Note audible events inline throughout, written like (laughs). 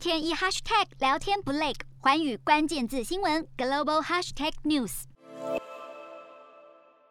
天一 hashtag 聊天不累，环宇关键字新闻 global hashtag news。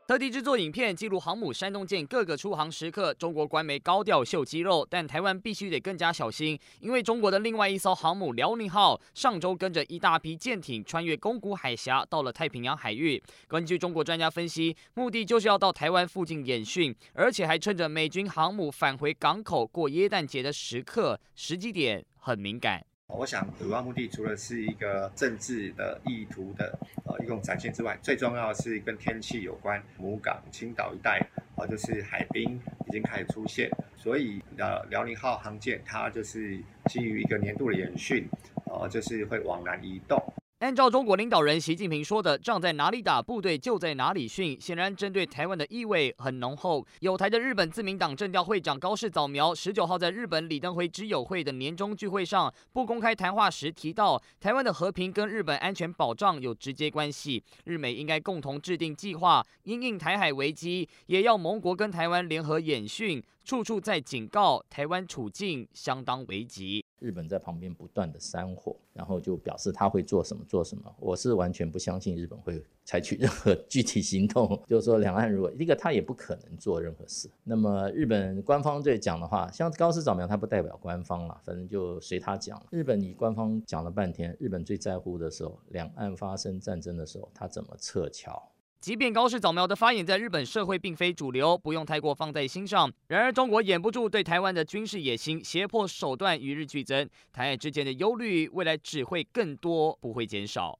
特地制作影片记录航母山东舰各个出航时刻，中国官媒高调秀肌肉，但台湾必须得更加小心，因为中国的另外一艘航母辽宁号上周跟着一大批舰艇穿越宫古海峡，到了太平洋海域。根据中国专家分析，目的就是要到台湾附近演训，而且还趁着美军航母返回港口过耶诞节的时刻，时机点很敏感。我想主要目的除了是一个政治的意图的呃一种展现之外，最重要的是跟天气有关。母港青岛一带啊，就是海冰已经开始出现，所以呃辽宁号航舰它就是基于一个年度的演训，呃就是会往南移动。按照中国领导人习近平说的，仗在哪里打，部队就在哪里训，显然针对台湾的意味很浓厚。有台的日本自民党政调会长高市早苗十九号在日本李登辉知友会的年终聚会上不公开谈话时提到，台湾的和平跟日本安全保障有直接关系，日美应该共同制定计划，因应台海危机，也要盟国跟台湾联合演训，处处在警告台湾处境相当危急。日本在旁边不断的煽火，然后就表示他会做什么做什么。我是完全不相信日本会采取任何 (laughs) 具体行动。就是说，两岸如果一个他也不可能做任何事。那么日本官方这讲的话，像高市早苗他不代表官方了，反正就随他讲。日本你官方讲了半天，日本最在乎的时候，两岸发生战争的时候，他怎么撤侨？即便高市早苗的发言在日本社会并非主流，不用太过放在心上。然而，中国掩不住对台湾的军事野心、胁迫手段与日俱增，台海之间的忧虑未来只会更多，不会减少。